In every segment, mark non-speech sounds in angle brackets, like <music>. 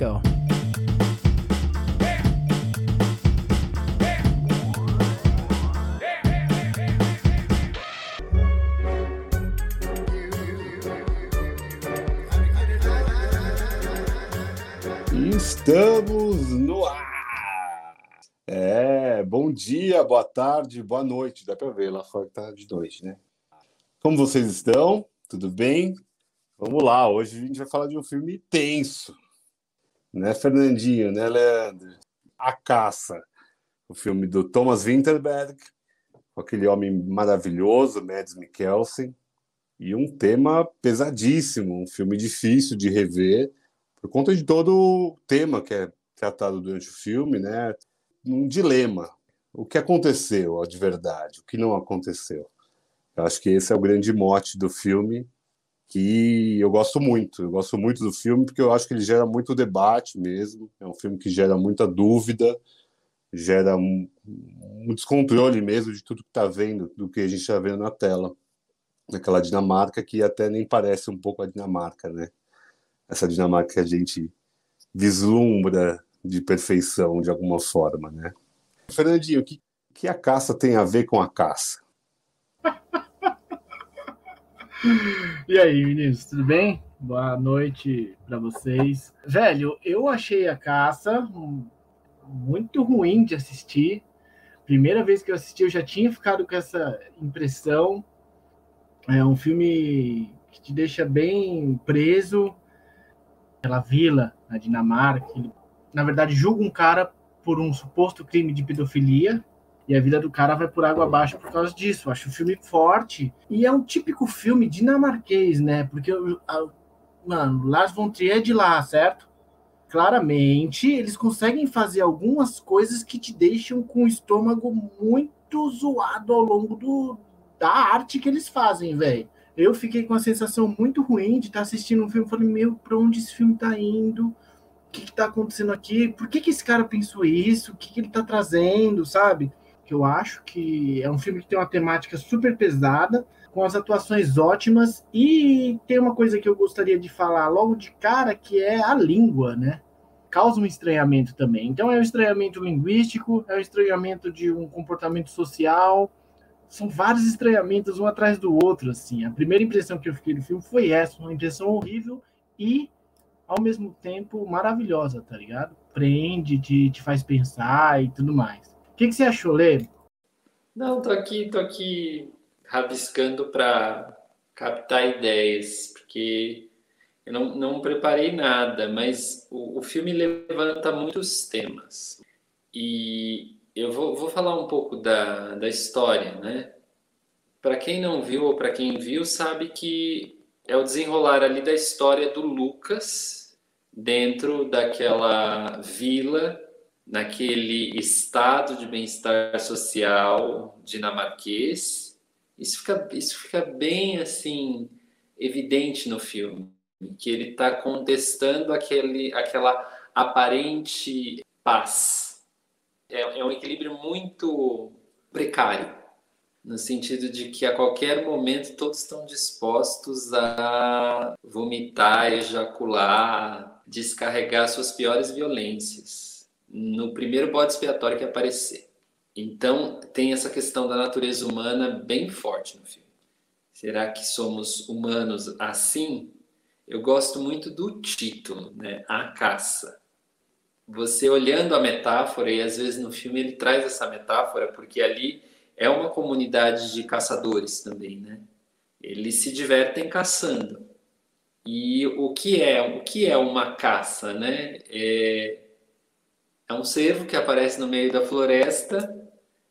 go. Estamos no ar! É, bom dia, boa tarde, boa noite. Dá para ver lá fora que tá de noite, né? Como vocês estão? Tudo bem? Vamos lá, hoje a gente vai falar de um filme tenso. Né, Fernandinho, né, Leandro? A Caça, o filme do Thomas Winterberg, com aquele homem maravilhoso, Mads Mikkelsen, e um tema pesadíssimo, um filme difícil de rever, por conta de todo o tema que é tratado durante o filme, né? Um dilema. O que aconteceu de verdade? O que não aconteceu? Eu acho que esse é o grande mote do filme, que eu gosto muito. Eu gosto muito do filme porque eu acho que ele gera muito debate mesmo. É um filme que gera muita dúvida, gera um, um descontrole mesmo de tudo que está vendo, do que a gente está vendo na tela. Naquela Dinamarca que até nem parece um pouco a Dinamarca, né? essa Dinamarca que a gente vislumbra de perfeição de alguma forma, né? Fernandinho, o que, que a caça tem a ver com a caça? <laughs> e aí, meninos, tudo bem? Boa noite para vocês. Velho, eu achei a caça muito ruim de assistir. Primeira vez que eu assisti, eu já tinha ficado com essa impressão. É um filme que te deixa bem preso, aquela vila na Dinamarca, na verdade, julga um cara por um suposto crime de pedofilia e a vida do cara vai por água abaixo por causa disso. Eu acho o filme forte e é um típico filme dinamarquês, né? Porque, a, mano, Lars von Trier é de lá, certo? Claramente, eles conseguem fazer algumas coisas que te deixam com o estômago muito zoado ao longo do, da arte que eles fazem, velho eu fiquei com a sensação muito ruim de estar assistindo um filme. Falei, meu, para onde esse filme está indo? O que está acontecendo aqui? Por que, que esse cara pensou isso? O que, que ele está trazendo, sabe? Que eu acho que é um filme que tem uma temática super pesada, com as atuações ótimas, e tem uma coisa que eu gostaria de falar logo de cara, que é a língua, né? Causa um estranhamento também. Então é um estranhamento linguístico, é um estranhamento de um comportamento social, são vários estranhamentos um atrás do outro, assim. A primeira impressão que eu fiquei do filme foi essa, uma impressão horrível e, ao mesmo tempo, maravilhosa, tá ligado? Prende, te, te faz pensar e tudo mais. Que, que você achou, Lê? Não, tô aqui, tô aqui rabiscando para captar ideias, porque eu não, não preparei nada, mas o, o filme levanta muitos temas. E eu vou, vou falar um pouco da, da história, né? Para quem não viu ou para quem viu, sabe que é o desenrolar ali da história do Lucas dentro daquela vila, naquele estado de bem-estar social dinamarquês. Isso fica, isso fica bem assim evidente no filme, que ele está contestando aquele, aquela aparente paz é, é um equilíbrio muito precário, no sentido de que a qualquer momento todos estão dispostos a vomitar, ejacular, descarregar suas piores violências no primeiro bode expiatório que aparecer. Então, tem essa questão da natureza humana bem forte no filme. Será que somos humanos assim? Eu gosto muito do título, né? A caça você olhando a metáfora, e às vezes no filme ele traz essa metáfora, porque ali é uma comunidade de caçadores também, né? Eles se divertem caçando. E o que é o que é uma caça, né? É, é um cervo que aparece no meio da floresta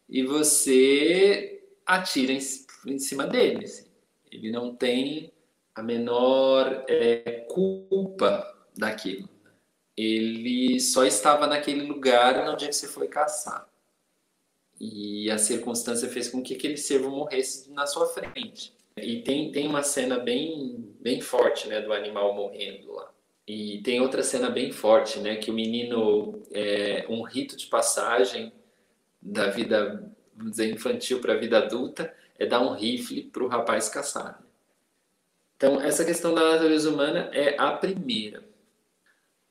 e você atira em, em cima dele. Assim. Ele não tem a menor é, culpa daquilo ele só estava naquele lugar onde você foi caçar. E a circunstância fez com que aquele cervo morresse na sua frente. E tem, tem uma cena bem, bem forte, né, do animal morrendo lá. E tem outra cena bem forte, né, que o menino, é, um rito de passagem da vida, vamos dizer, infantil para a vida adulta, é dar um rifle para o rapaz caçar. Então, essa questão da natureza humana é a primeira.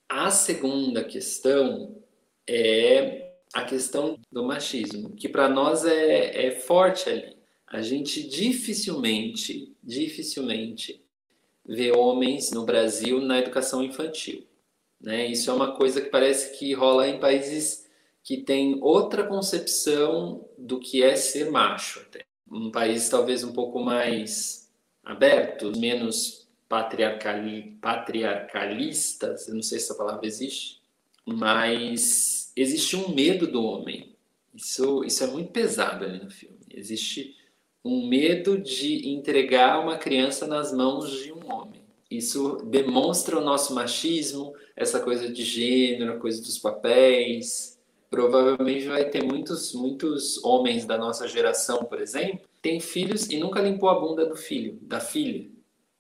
A segunda questão é a questão do machismo, que para nós é, é forte ali. A gente dificilmente, dificilmente vê homens no Brasil na educação infantil. Né? Isso é uma coisa que parece que rola em países que têm outra concepção do que é ser macho. Até. Um país talvez um pouco mais aberto, menos patriarcali, patriarcalistas, eu não sei se essa palavra existe, mas existe um medo do homem. Isso, isso é muito pesado ali no filme. Existe um medo de entregar uma criança nas mãos de um homem. Isso demonstra o nosso machismo, essa coisa de gênero, a coisa dos papéis. Provavelmente vai ter muitos, muitos homens da nossa geração, por exemplo, tem filhos e nunca limpou a bunda do filho, da filha.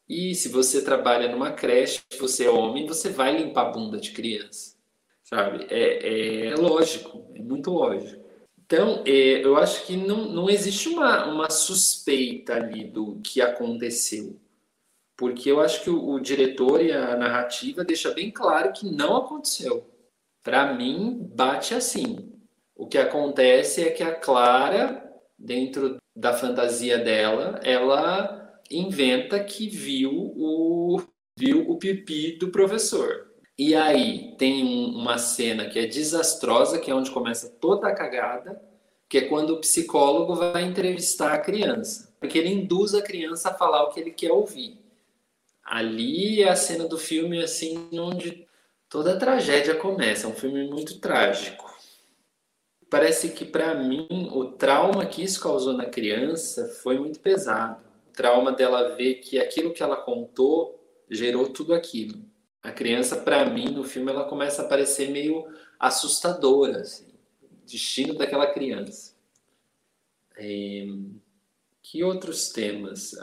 E se você trabalha numa creche, você é homem, você vai limpar a bunda de criança, sabe? É, é lógico, é muito lógico. Então, é, eu acho que não, não existe uma, uma suspeita ali do que aconteceu. Porque eu acho que o, o diretor e a narrativa deixa bem claro que não aconteceu. Para mim, bate assim. O que acontece é que a Clara, dentro da fantasia dela, ela inventa que viu o, viu o pipi do professor. E aí tem uma cena que é desastrosa, que é onde começa toda a cagada, que é quando o psicólogo vai entrevistar a criança, porque ele induz a criança a falar o que ele quer ouvir. Ali é a cena do filme assim onde toda a tragédia começa, é um filme muito trágico. Parece que para mim o trauma que isso causou na criança foi muito pesado. O trauma dela ver que aquilo que ela contou gerou tudo aquilo a criança, para mim, no filme, ela começa a parecer meio assustadora, assim, destino daquela criança. É... Que outros temas?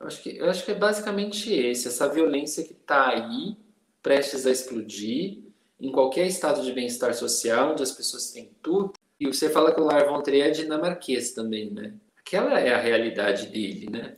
Eu acho, que, eu acho que é basicamente esse, essa violência que está aí, prestes a explodir, em qualquer estado de bem-estar social, onde as pessoas têm tudo. E você fala que o Lar von Trier é dinamarquês também, né? Aquela é a realidade dele, né?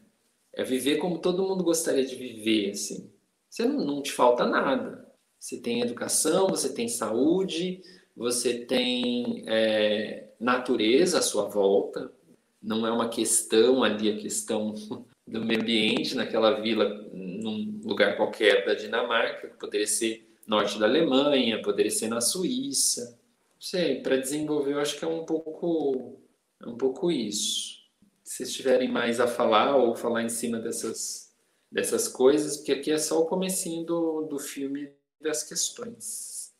É viver como todo mundo gostaria de viver, assim você não, não te falta nada. Você tem educação, você tem saúde, você tem é, natureza à sua volta. Não é uma questão ali, a questão <laughs> do meio ambiente naquela vila, num lugar qualquer da Dinamarca, poderia ser norte da Alemanha, poderia ser na Suíça. Não sei, para desenvolver eu acho que é um pouco, é um pouco isso. Se vocês tiverem mais a falar ou falar em cima dessas dessas coisas, porque aqui é só o comecinho do, do filme das questões.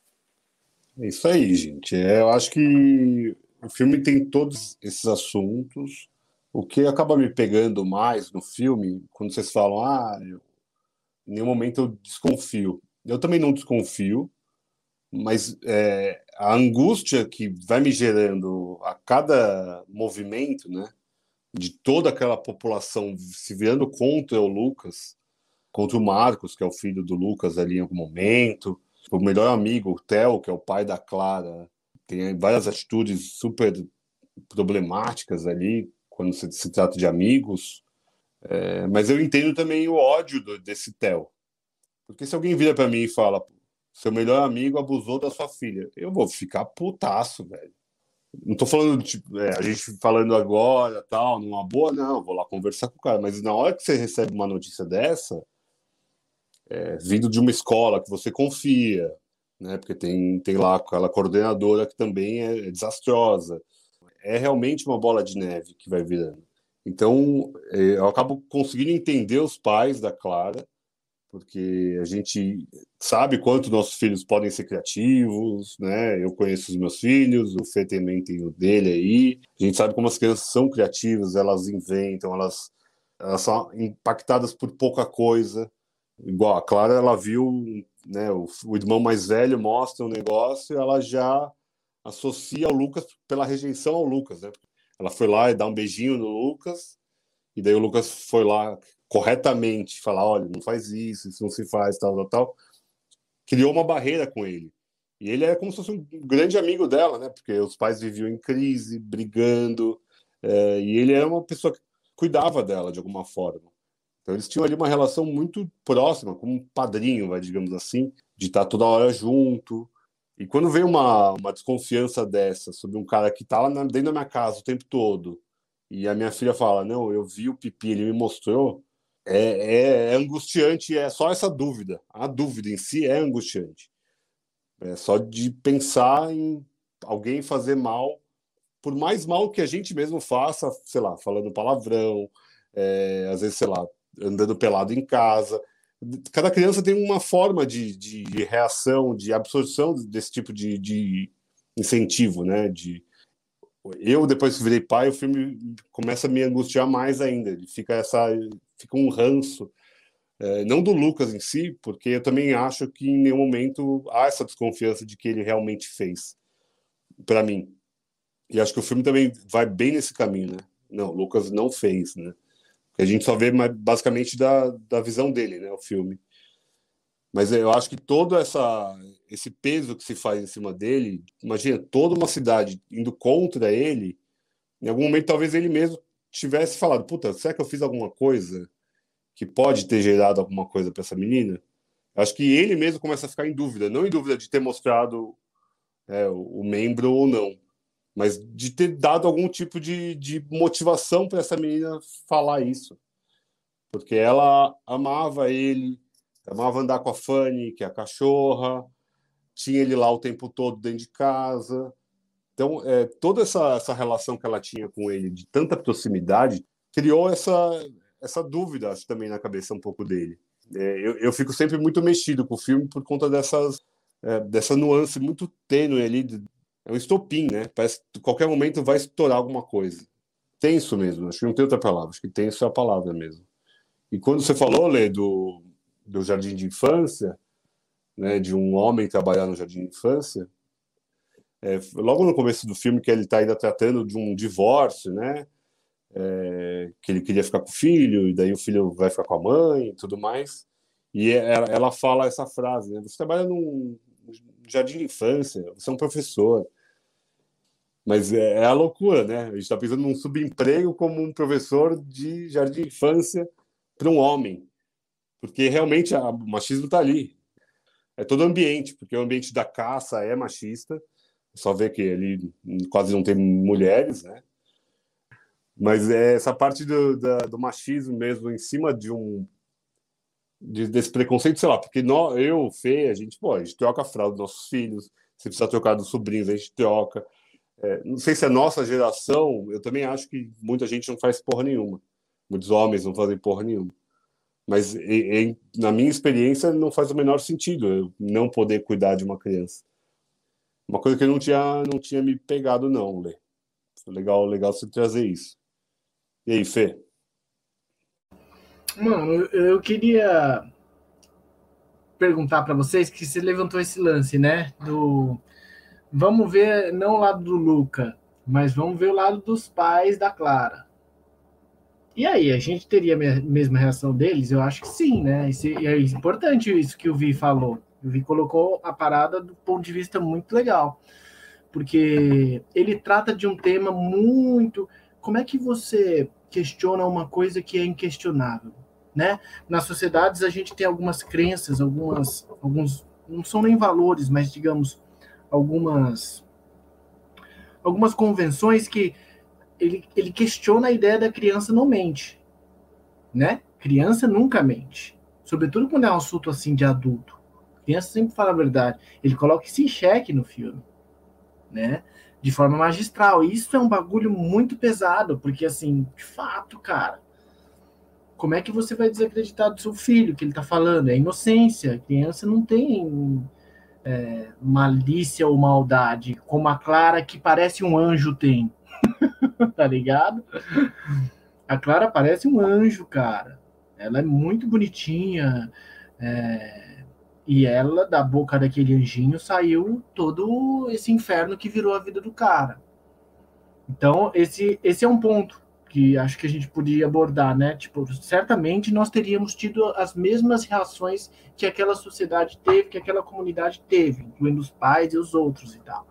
É isso aí, gente. É, eu acho que o filme tem todos esses assuntos. O que acaba me pegando mais no filme, quando vocês falam, ah, eu, em nenhum momento eu desconfio. Eu também não desconfio, mas é, a angústia que vai me gerando a cada movimento, né? De toda aquela população se virando contra o Lucas, contra o Marcos, que é o filho do Lucas ali em algum momento, o melhor amigo, o Theo, que é o pai da Clara, tem várias atitudes super problemáticas ali quando se, se trata de amigos. É, mas eu entendo também o ódio do, desse Theo. Porque se alguém vira para mim e fala, seu melhor amigo abusou da sua filha, eu vou ficar putaço, velho. Não tô falando, tipo, é, a gente falando agora, tal, numa boa, não, vou lá conversar com o cara. Mas na hora que você recebe uma notícia dessa, é, vindo de uma escola que você confia, né? Porque tem, tem lá aquela coordenadora que também é, é desastrosa. É realmente uma bola de neve que vai virando. Então, é, eu acabo conseguindo entender os pais da Clara, porque a gente sabe quanto nossos filhos podem ser criativos, né? Eu conheço os meus filhos, o Fê também tem o dele aí. A gente sabe como as crianças são criativas, elas inventam, elas, elas são impactadas por pouca coisa. Igual a Clara, ela viu, né? O, o irmão mais velho mostra um negócio e ela já associa o Lucas pela rejeição ao Lucas, né? Ela foi lá e dá um beijinho no Lucas, e daí o Lucas foi lá corretamente falar, olha, não faz isso, isso não se faz, tal, tal, tal, criou uma barreira com ele. E ele é como se fosse um grande amigo dela, né? Porque os pais viviam em crise, brigando, é, e ele era uma pessoa que cuidava dela de alguma forma. Então eles tinham ali uma relação muito próxima, como um padrinho, vai, digamos assim. de estar toda hora junto. E quando vem uma, uma desconfiança dessa sobre um cara que está lá dentro da minha casa o tempo todo, e a minha filha fala: Não, eu vi o pipi, ele me mostrou, é, é, é angustiante, é só essa dúvida. A dúvida em si é angustiante. É só de pensar em alguém fazer mal, por mais mal que a gente mesmo faça, sei lá, falando palavrão, é, às vezes, sei lá, andando pelado em casa. Cada criança tem uma forma de, de reação, de absorção desse tipo de, de incentivo, né? De, eu depois que virei pai, o filme começa a me angustiar mais ainda. Fica essa, fica um ranço, é, não do Lucas em si, porque eu também acho que em nenhum momento há essa desconfiança de que ele realmente fez, para mim. E acho que o filme também vai bem nesse caminho, né? Não, o Lucas não fez, né? A gente só vê basicamente da, da visão dele, né, o filme. Mas eu acho que todo essa, esse peso que se faz em cima dele, imagina, toda uma cidade indo contra ele, em algum momento talvez ele mesmo tivesse falado, puta, será que eu fiz alguma coisa que pode ter gerado alguma coisa para essa menina? Acho que ele mesmo começa a ficar em dúvida, não em dúvida de ter mostrado é, o, membro ou não, mas de ter dado algum tipo de, de motivação para essa menina falar isso. Porque ela amava ele, amava andar com a Fanny, que é a cachorra, tinha ele lá o tempo todo dentro de casa. Então, é, toda essa, essa relação que ela tinha com ele, de tanta proximidade, criou essa, essa dúvida, acho, também na cabeça um pouco dele. É, eu, eu fico sempre muito mexido com o filme por conta dessas, é, dessa nuance muito tênue ali é um estopim, né? Parece que qualquer momento vai estourar alguma coisa. Tenso mesmo, acho que não tem outra palavra, acho que tenso é a palavra mesmo. E quando você falou, Lê, do, do jardim de infância, né, de um homem trabalhar no jardim de infância, é, logo no começo do filme que ele está ainda tratando de um divórcio, né? É, que ele queria ficar com o filho, e daí o filho vai ficar com a mãe e tudo mais. E ela, ela fala essa frase, né? Você trabalha num jardim de infância, você é um professor. Mas é, é a loucura, né? A gente está pensando num subemprego como um professor de jardim de infância para um homem. Porque realmente a, o machismo está ali. É todo ambiente, porque o ambiente da caça é machista. Só vê que ali quase não tem mulheres, né? Mas é essa parte do, da, do machismo mesmo em cima de um de, desse preconceito, sei lá, porque nós, eu, Fê, a gente, pô, a gente troca a fralda dos nossos filhos, se precisa trocar dos sobrinhos, a gente troca. É, não sei se é nossa geração, eu também acho que muita gente não faz porra nenhuma. Muitos homens não fazem porra nenhuma. Mas em, na minha experiência não faz o menor sentido eu não poder cuidar de uma criança. Uma coisa que eu não tinha, não tinha me pegado, não, Lê. Legal, legal você trazer isso. E aí, Fê? Mano, eu queria perguntar para vocês que você levantou esse lance, né? Do vamos ver não o lado do Luca, mas vamos ver o lado dos pais da Clara. E aí, a gente teria a mesma reação deles? Eu acho que sim, né? E é importante isso que o Vi falou. O Vi colocou a parada do ponto de vista muito legal. Porque ele trata de um tema muito. Como é que você questiona uma coisa que é inquestionável? Né? Nas sociedades a gente tem algumas crenças, algumas, alguns não são nem valores, mas digamos algumas algumas convenções que ele, ele questiona a ideia da criança não mente, né? Criança nunca mente, sobretudo quando é um assunto assim de adulto. A criança sempre fala a verdade. Ele coloca isso em xeque no filme, né? De forma magistral. E isso é um bagulho muito pesado, porque assim, de fato, cara, como é que você vai desacreditar do seu filho que ele está falando? É inocência. A criança não tem é, malícia ou maldade, como a Clara, que parece um anjo, tem. <laughs> tá ligado? A Clara parece um anjo, cara. Ela é muito bonitinha. É, e ela, da boca daquele anjinho, saiu todo esse inferno que virou a vida do cara. Então, esse, esse é um ponto que acho que a gente podia abordar, né? Tipo, certamente nós teríamos tido as mesmas reações que aquela sociedade teve, que aquela comunidade teve, incluindo os pais e os outros e tal.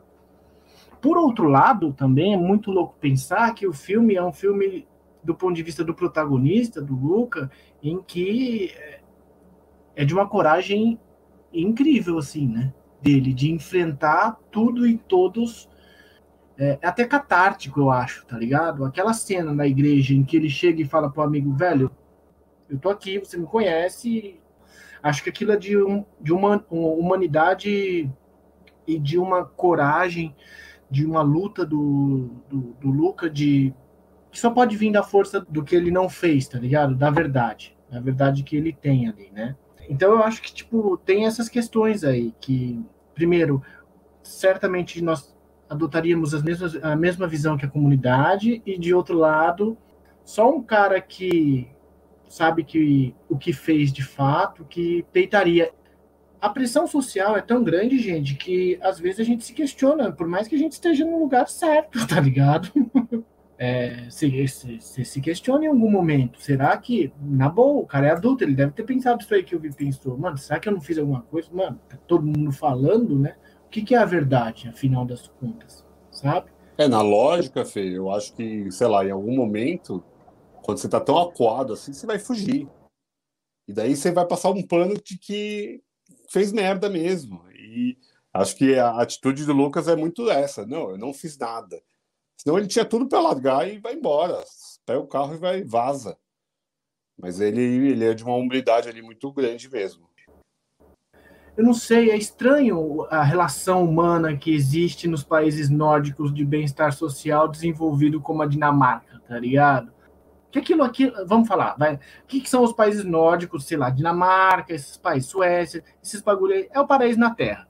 Por outro lado, também é muito louco pensar que o filme é um filme do ponto de vista do protagonista, do Luca, em que é de uma coragem incrível, assim, né? Dele, de enfrentar tudo e todos. É, é até catártico, eu acho, tá ligado? Aquela cena na igreja em que ele chega e fala pro amigo, velho, eu tô aqui, você me conhece. Acho que aquilo é de, um, de uma, uma humanidade e de uma coragem, de uma luta do, do, do Luca de que só pode vir da força do que ele não fez, tá ligado? Da verdade, da verdade que ele tem ali, né? Então eu acho que tipo tem essas questões aí que primeiro certamente nós adotaríamos as mesmas, a mesma visão que a comunidade e de outro lado só um cara que sabe que o que fez de fato que peitaria a pressão social é tão grande, gente, que às vezes a gente se questiona, por mais que a gente esteja no lugar certo, <laughs> tá ligado? É, se, se, se, se questiona em algum momento, será que, na boa, o cara é adulto, ele deve ter pensado isso aí que o Vi pensou, mano, será que eu não fiz alguma coisa? Mano, tá todo mundo falando, né? O que, que é a verdade, afinal das contas, sabe? É, na lógica, Fê, eu acho que, sei lá, em algum momento, quando você tá tão acuado assim, você vai fugir. E daí você vai passar um plano de que fez merda mesmo. E acho que a atitude do Lucas é muito essa. Não, eu não fiz nada. Senão ele tinha tudo para largar e vai embora. Pega o carro e vai vaza. Mas ele, ele é de uma humildade ali muito grande mesmo. Eu não sei, é estranho a relação humana que existe nos países nórdicos de bem-estar social desenvolvido como a Dinamarca, tá ligado? Que aquilo aqui, vamos falar, vai. O que, que, são os países nórdicos, sei lá, Dinamarca, esses países, Suécia, esses bagulho aí, é o paraíso na Terra.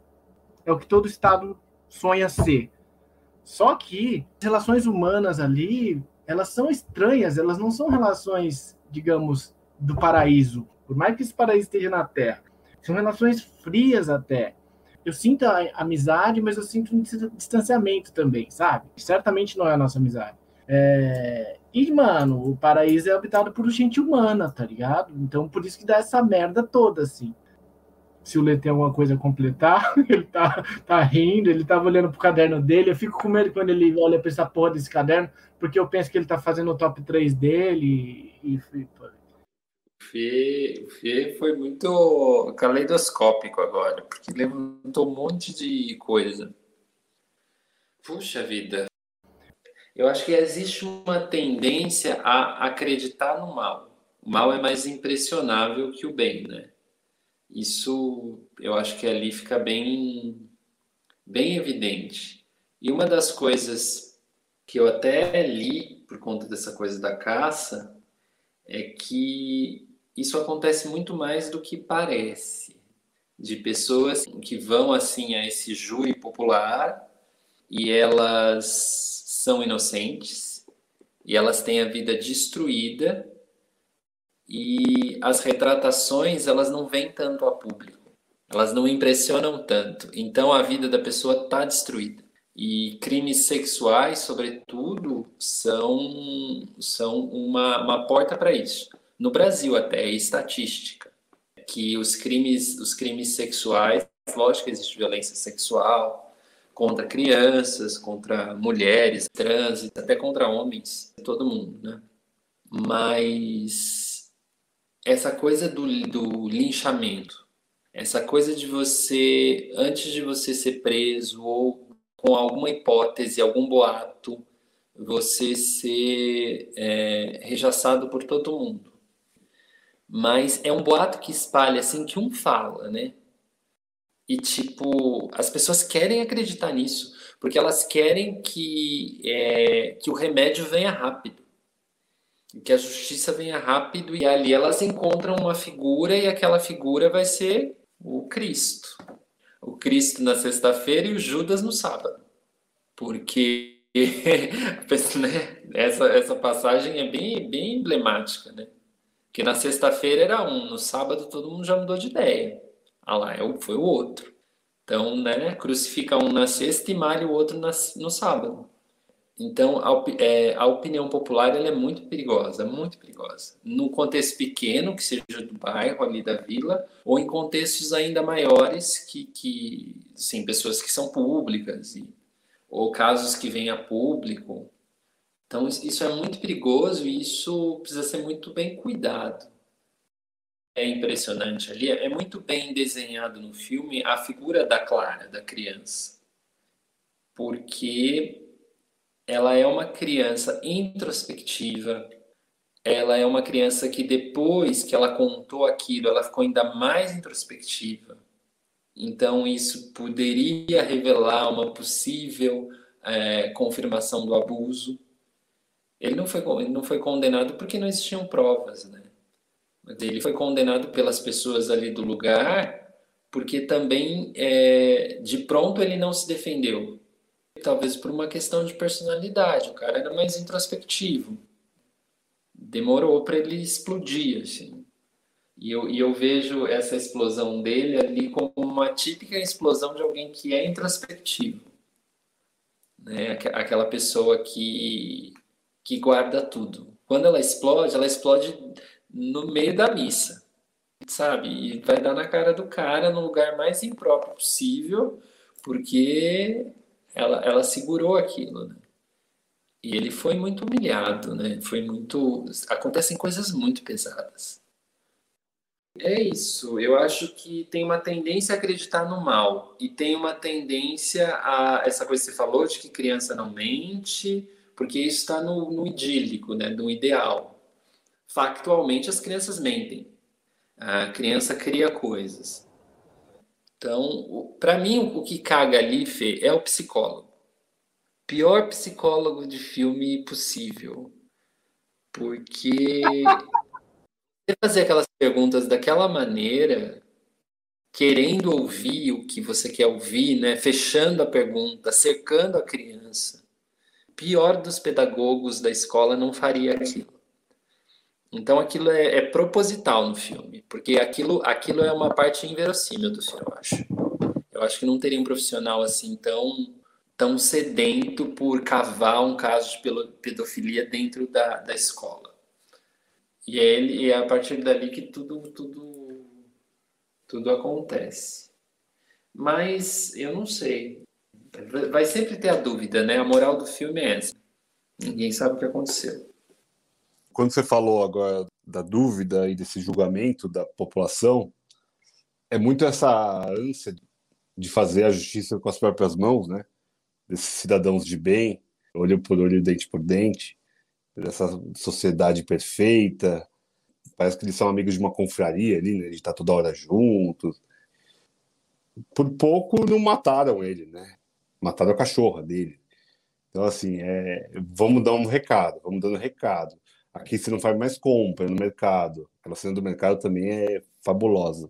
É o que todo Estado sonha ser. Só que as relações humanas ali, elas são estranhas, elas não são relações, digamos, do paraíso. Por mais que esse paraíso esteja na Terra, são relações frias até. Eu sinto a amizade, mas eu sinto um distanciamento também, sabe? Certamente não é a nossa amizade. É... E, mano, o paraíso é habitado por gente humana, tá ligado? Então, por isso que dá essa merda toda, assim. Se o Lê tem alguma coisa a completar, <laughs> ele tá, tá rindo, ele tava olhando pro caderno dele. Eu fico com medo quando ele olha pra essa porra desse caderno, porque eu penso que ele tá fazendo o top 3 dele e. e Fê, Fê foi muito caleidoscópico agora, porque levantou um monte de coisa. Puxa vida, eu acho que existe uma tendência a acreditar no mal. O mal é mais impressionável que o bem, né? Isso eu acho que ali fica bem, bem evidente. E uma das coisas que eu até li por conta dessa coisa da caça é que isso acontece muito mais do que parece. De pessoas que vão assim a esse júri popular e elas são inocentes e elas têm a vida destruída e as retratações elas não vêm tanto a público, elas não impressionam tanto. Então a vida da pessoa está destruída. E crimes sexuais, sobretudo, são, são uma, uma porta para isso. No Brasil até é estatística que os crimes, os crimes sexuais, lógico que existe violência sexual, contra crianças, contra mulheres, trans, até contra homens, todo mundo, né? Mas essa coisa do, do linchamento, essa coisa de você, antes de você ser preso ou com alguma hipótese, algum boato, você ser é, por todo mundo. Mas é um boato que espalha assim que um fala, né? E, tipo, as pessoas querem acreditar nisso, porque elas querem que, é, que o remédio venha rápido, que a justiça venha rápido, e ali elas encontram uma figura, e aquela figura vai ser o Cristo. O Cristo na sexta-feira e o Judas no sábado. Porque <laughs> né, essa, essa passagem é bem, bem emblemática, né? Que na sexta-feira era um, no sábado todo mundo já mudou de ideia. Ah lá, é foi o outro. Então, né, crucifica um na sexta e malha o outro no sábado. Então, a, é, a opinião popular é muito perigosa, muito perigosa. No contexto pequeno, que seja do bairro, ali da vila, ou em contextos ainda maiores, que, que sim, pessoas que são públicas, e, ou casos que vêm a público. Então, isso é muito perigoso e isso precisa ser muito bem cuidado. é impressionante ali, é muito bem desenhado no filme a figura da Clara, da criança. Porque ela é uma criança introspectiva, ela é uma criança que depois que ela contou aquilo, ela ficou ainda mais introspectiva. Então, isso poderia revelar uma possível é, confirmação do abuso. Ele não, foi, ele não foi condenado porque não existiam provas, né? Mas ele foi condenado pelas pessoas ali do lugar porque também, é, de pronto, ele não se defendeu. Talvez por uma questão de personalidade. O cara era mais introspectivo. Demorou para ele explodir, assim. E eu, e eu vejo essa explosão dele ali como uma típica explosão de alguém que é introspectivo. Né? Aquela pessoa que, que guarda tudo. Quando ela explode, ela explode no meio da missa, sabe? E vai dar na cara do cara no lugar mais impróprio possível, porque ela, ela segurou aquilo, né? E ele foi muito humilhado, né? Foi muito. Acontecem coisas muito pesadas. É isso. Eu acho que tem uma tendência a acreditar no mal e tem uma tendência a essa coisa que você falou de que criança não mente, porque isso está no, no idílico, né? No ideal. Factualmente, as crianças mentem. A criança cria coisas. Então, para mim, o que caga ali, Fê, é o psicólogo. Pior psicólogo de filme possível. Porque fazer aquelas perguntas daquela maneira, querendo ouvir o que você quer ouvir, né? fechando a pergunta, cercando a criança. Pior dos pedagogos da escola não faria aquilo. Então aquilo é, é, proposital no filme, porque aquilo, aquilo é uma parte inverossímil do filme, eu acho. Eu acho que não teria um profissional assim tão, tão sedento por cavar um caso de pedofilia dentro da, da escola. E é, ele, e é a partir dali que tudo, tudo, tudo acontece. Mas eu não sei. Vai sempre ter a dúvida, né? A moral do filme é essa. Ninguém sabe o que aconteceu quando você falou agora da dúvida e desse julgamento da população, é muito essa ânsia de fazer a justiça com as próprias mãos, né? Desses cidadãos de bem, olho por olho, dente por dente, dessa sociedade perfeita. Parece que eles são amigos de uma confraria ali, né? De estar toda hora juntos. Por pouco não mataram ele, né? Mataram a cachorra dele. Então, assim, é, vamos dar um recado, vamos dando recado. Aqui você não faz mais compra no mercado. Aquela cena do mercado também é fabulosa.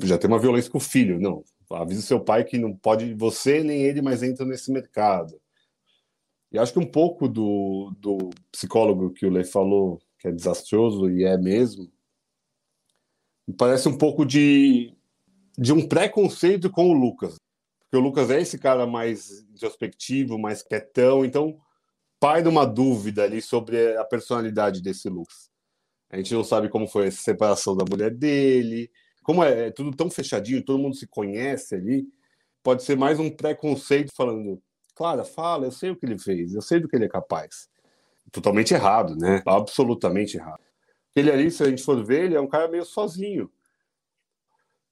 Já tem uma violência com o filho. Não, avisa o seu pai que não pode, você nem ele mais entra nesse mercado. E acho que um pouco do, do psicólogo que o Lei falou, que é desastroso, e é mesmo, me parece um pouco de, de um preconceito com o Lucas. Porque o Lucas é esse cara mais introspectivo, mais quietão, então pai de uma dúvida ali sobre a personalidade desse Lucas. A gente não sabe como foi a separação da mulher dele, como é, é tudo tão fechadinho, todo mundo se conhece ali. Pode ser mais um preconceito falando, Clara, fala, eu sei o que ele fez, eu sei do que ele é capaz. Totalmente errado, né? Absolutamente errado. Ele ali, se a gente for ver, ele é um cara meio sozinho.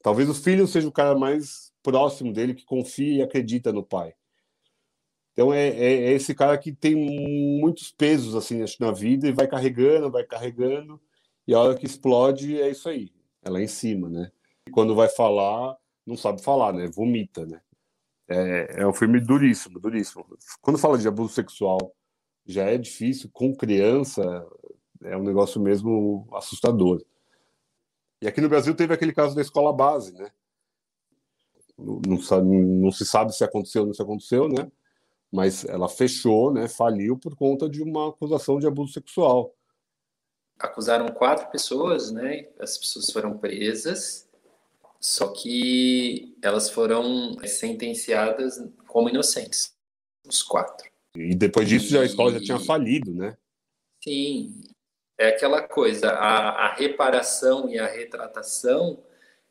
Talvez o filho seja o cara mais próximo dele que confia e acredita no pai. Então é, é, é, esse cara que tem muitos pesos assim na vida e vai carregando, vai carregando e a hora que explode é isso aí, é lá em cima, né? E quando vai falar, não sabe falar, né? Vomita, né? É, é um filme duríssimo, duríssimo. Quando fala de abuso sexual, já é difícil com criança, é um negócio mesmo assustador. E aqui no Brasil teve aquele caso da escola base, né? Não, não, não se sabe se aconteceu ou não se aconteceu, né? Mas ela fechou, né, faliu por conta de uma acusação de abuso sexual. Acusaram quatro pessoas, né? As pessoas foram presas, só que elas foram sentenciadas como inocentes, os quatro. E depois disso e... a escola já tinha falido, né? Sim, é aquela coisa, a, a reparação e a retratação,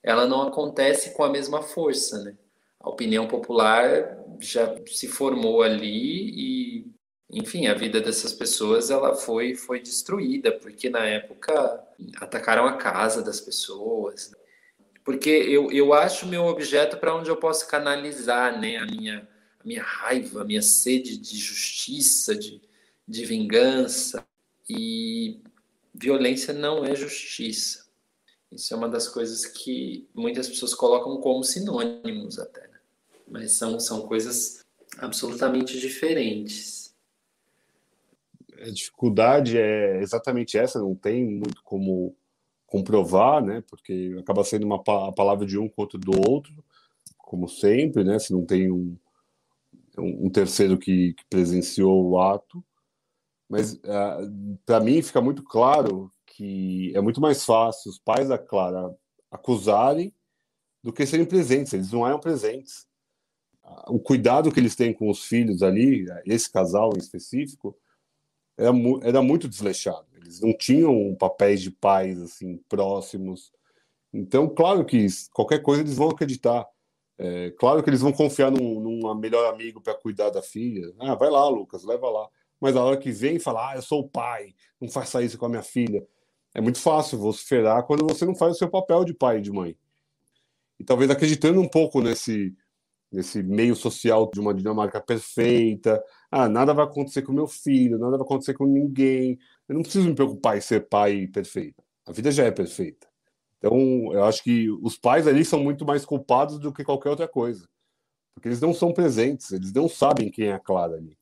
ela não acontece com a mesma força, né? A opinião popular já se formou ali e enfim, a vida dessas pessoas ela foi foi destruída porque na época atacaram a casa das pessoas. Porque eu, eu acho meu objeto para onde eu posso canalizar, né, a minha a minha raiva, a minha sede de justiça, de, de vingança e violência não é justiça. Isso é uma das coisas que muitas pessoas colocam como sinônimos até, né? Mas são, são coisas absolutamente diferentes. A dificuldade é exatamente essa, não tem muito como comprovar, né? Porque acaba sendo uma a palavra de um contra do outro, como sempre, né? Se não tem um, um terceiro que, que presenciou o ato. Mas uh, ah, para mim fica muito claro que é muito mais fácil os pais da Clara acusarem do que serem presentes. Eles não eram presentes. O cuidado que eles têm com os filhos ali, esse casal em específico, era, era muito desleixado. Eles não tinham papéis de pais assim próximos. Então, claro que qualquer coisa eles vão acreditar. É, claro que eles vão confiar num, num melhor amigo para cuidar da filha. Ah, vai lá, Lucas, leva lá. Mas a hora que vem e fala, ah, eu sou o pai, não faça isso com a minha filha é muito fácil vociferar quando você não faz o seu papel de pai e de mãe. E talvez acreditando um pouco nesse, nesse meio social de uma Dinamarca perfeita. Ah, nada vai acontecer com meu filho, nada vai acontecer com ninguém. Eu não preciso me preocupar em ser pai perfeito. A vida já é perfeita. Então, eu acho que os pais ali são muito mais culpados do que qualquer outra coisa. Porque eles não são presentes, eles não sabem quem é a Clara ali.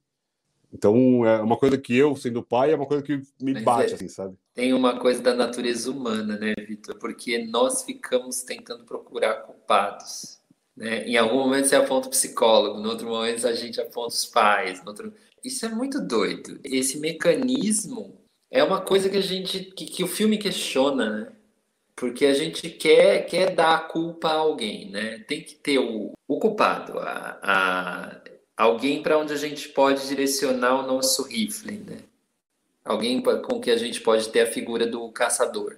Então, é uma coisa que eu, sendo pai, é uma coisa que me Mas bate, é, assim, sabe? Tem uma coisa da natureza humana, né, Vitor? Porque nós ficamos tentando procurar culpados. Né? Em algum momento você aponta o psicólogo, no outro momento a gente aponta os pais. Outro... Isso é muito doido. Esse mecanismo é uma coisa que a gente. que, que o filme questiona, né? Porque a gente quer, quer dar a culpa a alguém, né? Tem que ter o, o culpado, a, a alguém para onde a gente pode direcionar o nosso rifle, né? Alguém com que a gente pode ter a figura do caçador.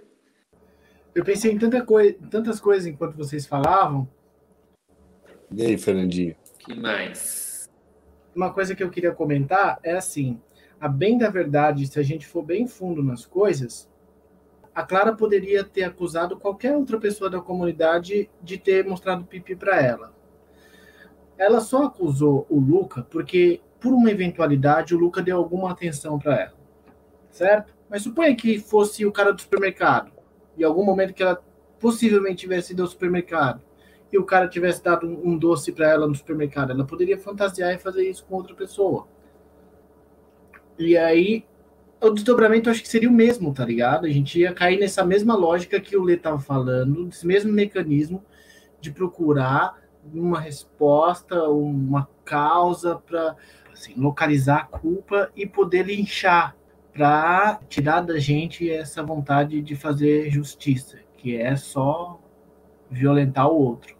Eu pensei em tanta coi tantas coisas enquanto vocês falavam. E aí, Fernandinho? que mais? Uma coisa que eu queria comentar é assim: a bem da verdade, se a gente for bem fundo nas coisas, a Clara poderia ter acusado qualquer outra pessoa da comunidade de ter mostrado pipi para ela ela só acusou o Luca porque, por uma eventualidade, o Luca deu alguma atenção para ela. Certo? Mas suponha que fosse o cara do supermercado. Em algum momento que ela possivelmente tivesse ido ao supermercado e o cara tivesse dado um, um doce para ela no supermercado, ela poderia fantasiar e fazer isso com outra pessoa. E aí, o desdobramento acho que seria o mesmo, tá ligado? A gente ia cair nessa mesma lógica que o Lê tava falando, desse mesmo mecanismo de procurar uma resposta, uma causa para assim, localizar a culpa e poder linchar para tirar da gente essa vontade de fazer justiça, que é só violentar o outro.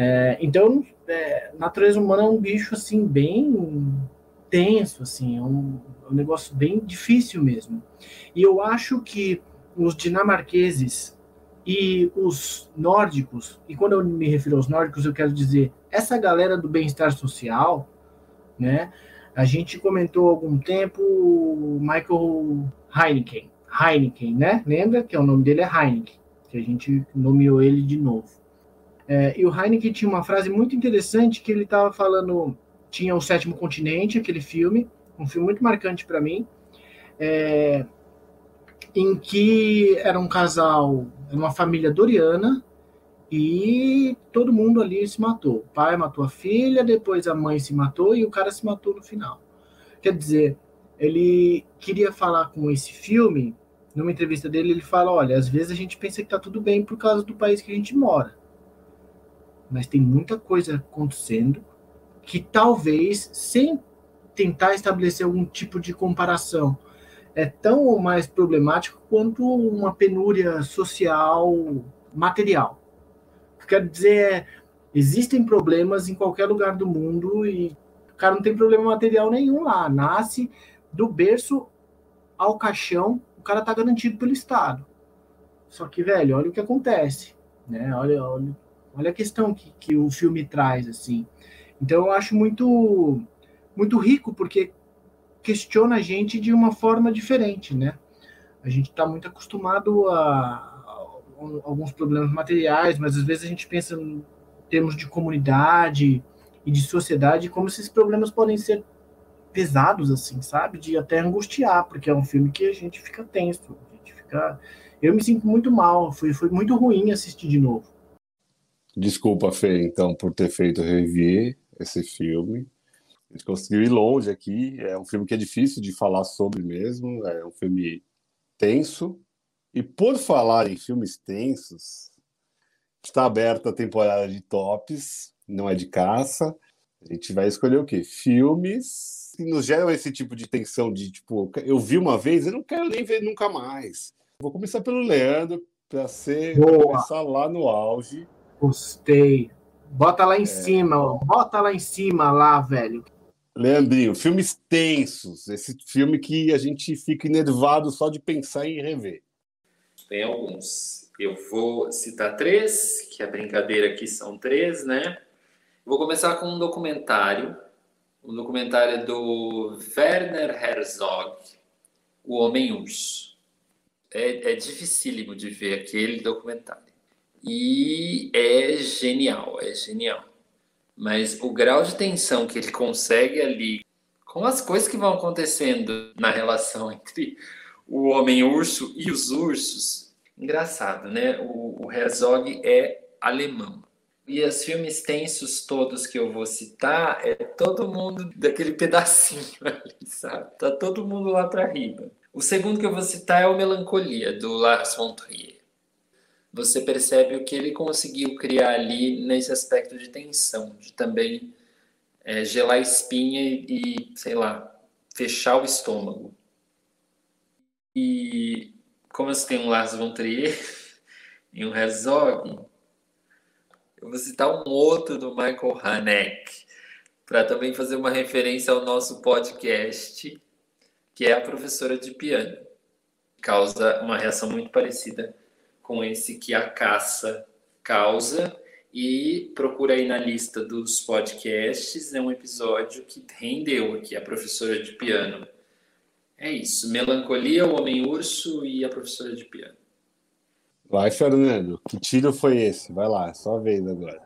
É, então, é, natureza humana é um bicho assim bem tenso, assim, é um, é um negócio bem difícil mesmo. E eu acho que os dinamarqueses e os nórdicos, e quando eu me refiro aos nórdicos, eu quero dizer essa galera do bem-estar social, né? A gente comentou há algum tempo o Michael Heineken, Heineken, né? Lembra que o nome dele é Heineken, que a gente nomeou ele de novo. É, e o Heineken tinha uma frase muito interessante que ele estava falando, tinha o Sétimo Continente, aquele filme, um filme muito marcante para mim, é, em que era um casal, uma família doriana, e todo mundo ali se matou. O pai matou a filha, depois a mãe se matou e o cara se matou no final. Quer dizer, ele queria falar com esse filme, numa entrevista dele, ele fala: olha, às vezes a gente pensa que tá tudo bem por causa do país que a gente mora. Mas tem muita coisa acontecendo que talvez, sem tentar estabelecer algum tipo de comparação, é tão ou mais problemático quanto uma penúria social material. Quero dizer, é, existem problemas em qualquer lugar do mundo e o cara não tem problema material nenhum lá. Nasce do berço ao caixão, o cara tá garantido pelo Estado. Só que, velho, olha o que acontece, né? Olha, olha, olha a questão que, que o filme traz, assim. Então, eu acho muito, muito rico, porque questiona a gente de uma forma diferente, né? A gente está muito acostumado a, alguns problemas materiais, mas às vezes a gente pensa em termos de comunidade e de sociedade, como esses problemas podem ser pesados, assim, sabe? De até angustiar, porque é um filme que a gente fica tenso, a gente fica... Eu me sinto muito mal, foi, foi muito ruim assistir de novo. Desculpa, Fê, então, por ter feito rever esse filme. A gente conseguiu ir longe aqui. É um filme que é difícil de falar sobre mesmo. É um filme tenso. E por falar em filmes tensos, está aberta a temporada de tops, não é de caça. A gente vai escolher o quê? Filmes que nos geram esse tipo de tensão de tipo, eu vi uma vez, eu não quero nem ver nunca mais. Vou começar pelo Leandro, para ser começar lá no auge. Gostei. Bota lá em é. cima, bota lá em cima lá, velho. Leandrinho, filmes tensos, esse filme que a gente fica enervado só de pensar em rever. Tem alguns. Eu vou citar três, que a brincadeira aqui são três, né? Vou começar com um documentário, um documentário do Werner Herzog, O Homem Urso. É, é dificílimo de ver aquele documentário. E é genial, é genial. Mas o grau de tensão que ele consegue ali, com as coisas que vão acontecendo na relação entre o homem-urso e os ursos, engraçado, né? O, o Herzog é alemão. E os filmes tensos todos que eu vou citar é todo mundo daquele pedacinho <laughs> ali, sabe? Tá todo mundo lá para riba. O segundo que eu vou citar é o Melancolia, do Lars von Trier você percebe o que ele conseguiu criar ali nesse aspecto de tensão, de também é, gelar a espinha e, sei lá, fechar o estômago. E como você tem um Lars von Trier <laughs> e um Herzog, eu vou citar um outro do Michael Haneke, para também fazer uma referência ao nosso podcast, que é a professora de piano. Causa uma reação muito parecida com esse que a caça causa e procura aí na lista dos podcasts, é um episódio que rendeu aqui a professora de piano. É isso, Melancolia, o Homem-Urso e a professora de piano. Vai, Fernando, que tiro foi esse? Vai lá, só vez agora.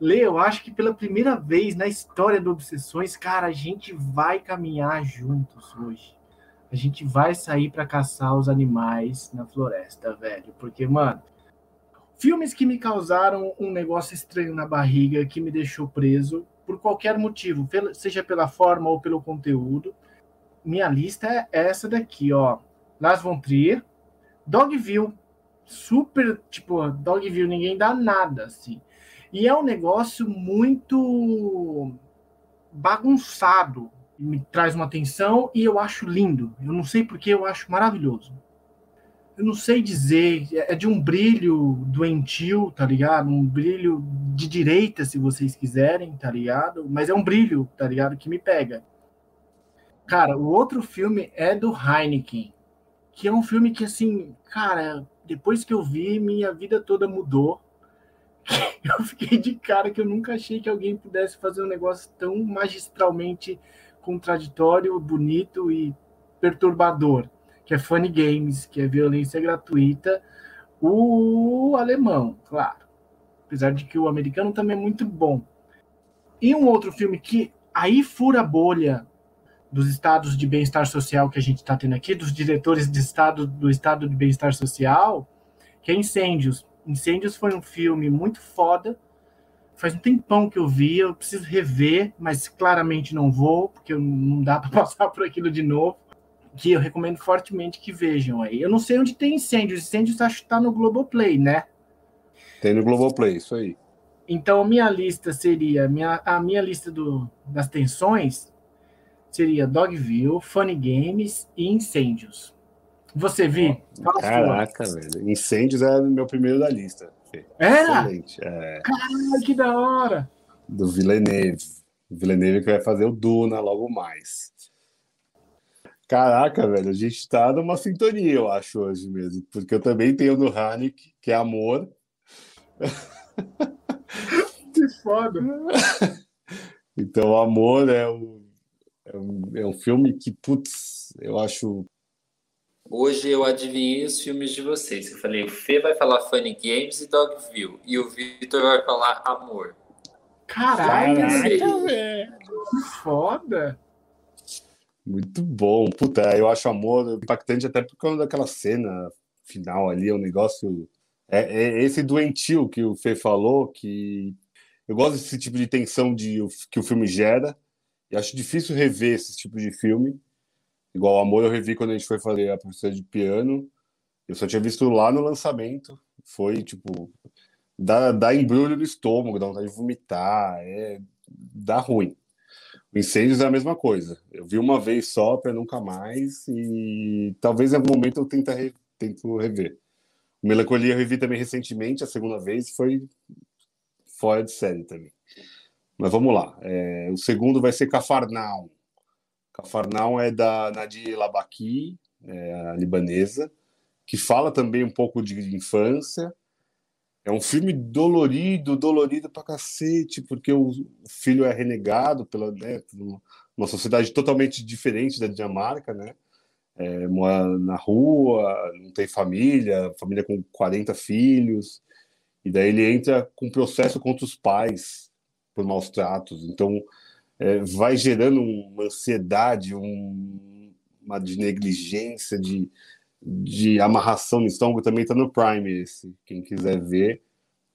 Lê, eu acho que pela primeira vez na história do Obsessões, cara, a gente vai caminhar juntos hoje a gente vai sair para caçar os animais na floresta, velho. Porque, mano, filmes que me causaram um negócio estranho na barriga, que me deixou preso, por qualquer motivo, seja pela forma ou pelo conteúdo, minha lista é essa daqui, ó. Las Von Trier, Dogville, super, tipo, Dogville, ninguém dá nada, assim. E é um negócio muito bagunçado, me traz uma atenção e eu acho lindo. Eu não sei porque eu acho maravilhoso. Eu não sei dizer, é de um brilho doentio, tá ligado? Um brilho de direita, se vocês quiserem, tá ligado? Mas é um brilho, tá ligado? Que me pega. Cara, o outro filme é do Heineken, que é um filme que, assim, cara, depois que eu vi, minha vida toda mudou. <laughs> Eu fiquei de cara que eu nunca achei que alguém pudesse fazer um negócio tão magistralmente contraditório, bonito e perturbador, que é Funny Games, que é violência gratuita. O alemão, claro. Apesar de que o americano também é muito bom. E um outro filme que aí fura a bolha dos estados de bem-estar social que a gente está tendo aqui, dos diretores de estado, do estado de bem-estar social, que é Incêndios. Incêndios foi um filme muito foda, faz um tempão que eu vi, eu preciso rever, mas claramente não vou, porque não dá <laughs> para passar por aquilo de novo. Que eu recomendo fortemente que vejam aí. Eu não sei onde tem incêndios. Incêndios acho que está no Globoplay, né? Tem no Globoplay, isso aí. Então, minha lista seria, minha, a minha lista do, das tensões seria Dogville, Funny Games e Incêndios. Você, Vi? Caraca, velho. Incêndios é o meu primeiro da lista. Era? Excelente. É. Caralho, que da hora! Do Villeneuve. Villeneuve que vai fazer o Duna logo mais. Caraca, velho, a gente tá numa sintonia, eu acho, hoje mesmo. Porque eu também tenho no Hanek, que é amor. <laughs> Que foda. Então, amor é o, É um, é um filme que, putz, eu acho. Hoje eu adivinhei os filmes de vocês. Eu falei, o Fê vai falar Funny Games e Dogville. E o Vitor vai falar Amor. Caralho, velho. Que foda. Muito bom. Puta, eu acho Amor impactante até por causa daquela cena final ali, é um negócio. É, é esse doentio que o Fê falou, que eu gosto desse tipo de tensão de, que o filme gera. E acho difícil rever esse tipo de filme. Igual Amor eu revi quando a gente foi fazer a professora de piano. Eu só tinha visto lá no lançamento. Foi, tipo, dá, dá embrulho no estômago, dá vontade de vomitar, é, dá ruim. O Incêndios é a mesma coisa. Eu vi uma vez só para nunca mais e talvez em algum momento eu tente, re, tento rever. O Melancolia eu revi também recentemente, a segunda vez, foi fora de série também. Mas vamos lá. É, o segundo vai ser Cafarnaum. Cafarnaum é da Nadir Labaki, é, libanesa, que fala também um pouco de infância. É um filme dolorido, dolorido pra cacete, porque o filho é renegado pela né, uma sociedade totalmente diferente da Dinamarca, né? É, mora na rua, não tem família, família com 40 filhos, e daí ele entra com processo contra os pais por maus tratos. Então, é, vai gerando uma ansiedade, um, uma de negligência, de, de amarração no estômago. Também está no Prime esse. Quem quiser ver,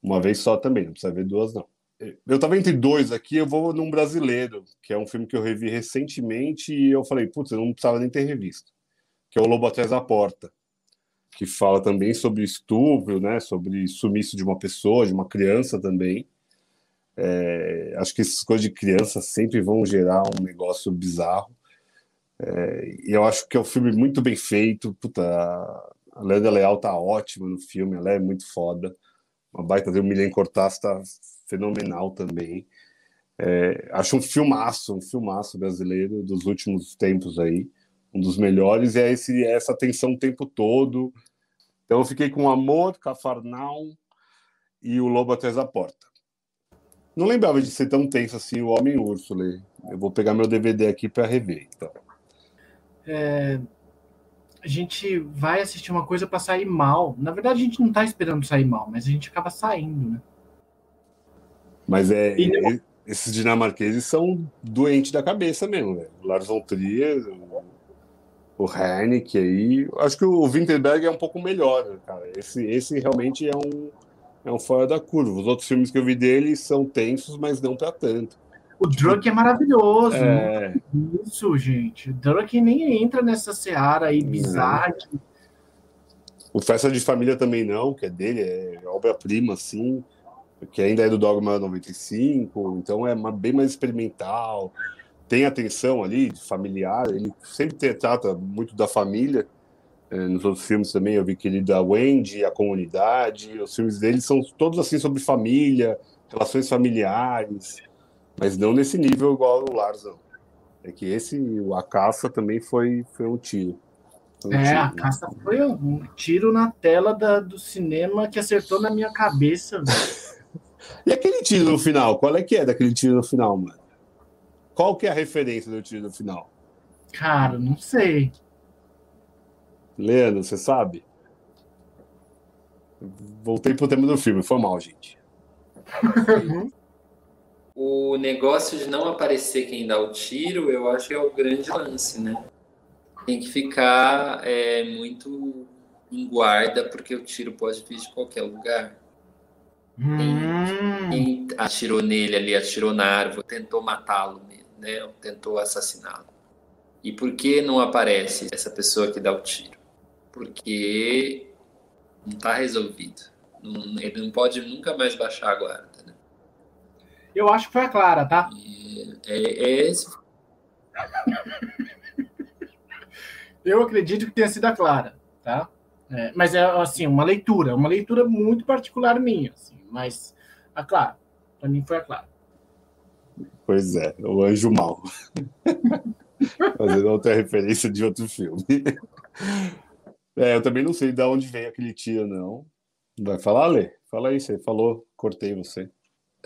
uma vez só também, não precisa ver duas, não. Eu estava entre dois aqui, eu vou num brasileiro, que é um filme que eu revi recentemente e eu falei, putz, eu não precisava nem ter revisto, que é O Lobo Atrás da Porta que fala também sobre estupro, né, sobre sumiço de uma pessoa, de uma criança também. É, acho que essas coisas de criança sempre vão gerar um negócio bizarro. É, e eu acho que é um filme muito bem feito. Puta, a Leda Leal tá ótima no filme, ela é muito foda. Uma baita de Milen Cortaz tá fenomenal também. É, acho um filmaço, um filmaço brasileiro dos últimos tempos aí um dos melhores, é esse, essa tensão o tempo todo. Então eu fiquei com Amor, Cafarnal e O Lobo Atrás da Porta. Não lembrava de ser tão tenso assim o Homem Urso, Lê. Eu vou pegar meu DVD aqui para rever. Então. É, a gente vai assistir uma coisa para sair mal. Na verdade, a gente não está esperando sair mal, mas a gente acaba saindo, né? Mas é. E, esses dinamarqueses são doentes da cabeça mesmo, velho. Lars von Trier, o Hennick aí. Acho que o Winterberg é um pouco melhor, né, cara. Esse, esse realmente é um, é um fora da curva. Os outros filmes que eu vi dele são tensos, mas não para tanto. O Drunk é maravilhoso. É... Isso, gente. O Drunk nem entra nessa seara aí bizarra. O Festa de Família também não, que é dele, é obra-prima, assim, que ainda é do Dogma 95, então é uma, bem mais experimental tem atenção ali, familiar, ele sempre trata muito da família. É, nos outros filmes também eu vi que ele da Wendy, a comunidade, os filmes dele são todos assim sobre família, relações familiares, mas não nesse nível igual o Lars. Não. É que esse, a caça também foi, foi um tiro. Foi um é, tiro, a caça foi um tiro na tela da, do cinema que acertou na minha cabeça. <laughs> e aquele tiro no final? Qual é que é daquele tiro no final, mano? Qual que é a referência do tiro no final? Cara, não sei. Leandro, você sabe? Voltei pro tema do filme, foi mal, gente. <laughs> o negócio de não aparecer quem dá o tiro, eu acho que é o grande lance, né? Tem que ficar é, muito em guarda, porque o tiro pode vir de qualquer lugar. Hum. Quem, quem atirou nele ali, atirou na árvore, tentou matá-lo mesmo né, tentou assassiná-lo. E por que não aparece essa pessoa que dá o tiro? Porque não está resolvido. Não, ele não pode nunca mais baixar a guarda. Né? Eu acho que foi a Clara, tá? É, é esse. <laughs> Eu acredito que tenha sido a Clara, tá? É, mas é assim, uma leitura, uma leitura muito particular minha, assim, mas a Clara, para mim foi a Clara. Pois é, o Anjo Mal. Fazendo outra referência de outro filme. É, eu também não sei de onde vem aquele tio, não. Vai falar, Lê? Fala aí, você falou, cortei você.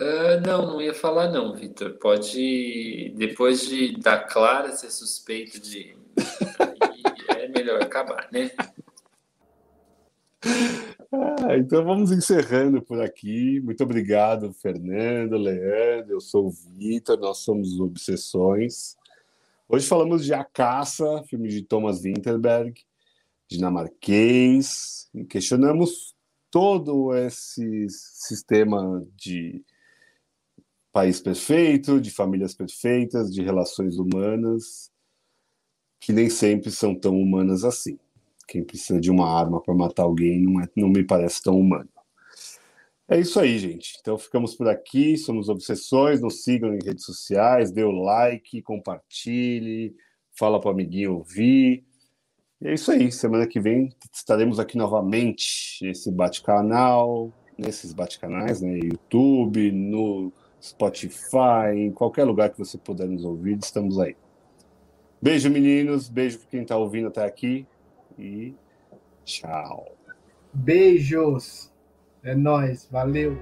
Uh, não, não ia falar não, Vitor. Pode, depois de dar Clara ser suspeito de... É melhor acabar, né? Ah, então vamos encerrando por aqui. Muito obrigado, Fernando, Leandro. Eu sou o Vitor, nós somos Obsessões. Hoje falamos de A Caça, filme de Thomas Winterberg, dinamarquês, questionamos todo esse sistema de país perfeito, de famílias perfeitas, de relações humanas, que nem sempre são tão humanas assim. Quem precisa de uma arma para matar alguém não, é, não me parece tão humano. É isso aí, gente. Então ficamos por aqui. Somos Obsessões. Nos sigam em redes sociais, dê o like, compartilhe, fala para o amiguinho ouvir. É isso aí. Semana que vem estaremos aqui novamente nesse bate-canal, nesses bate-canais, né? YouTube, no Spotify, em qualquer lugar que você puder nos ouvir, estamos aí. Beijo, meninos. Beijo para quem está ouvindo até aqui e tchau. Beijos. É nós, valeu.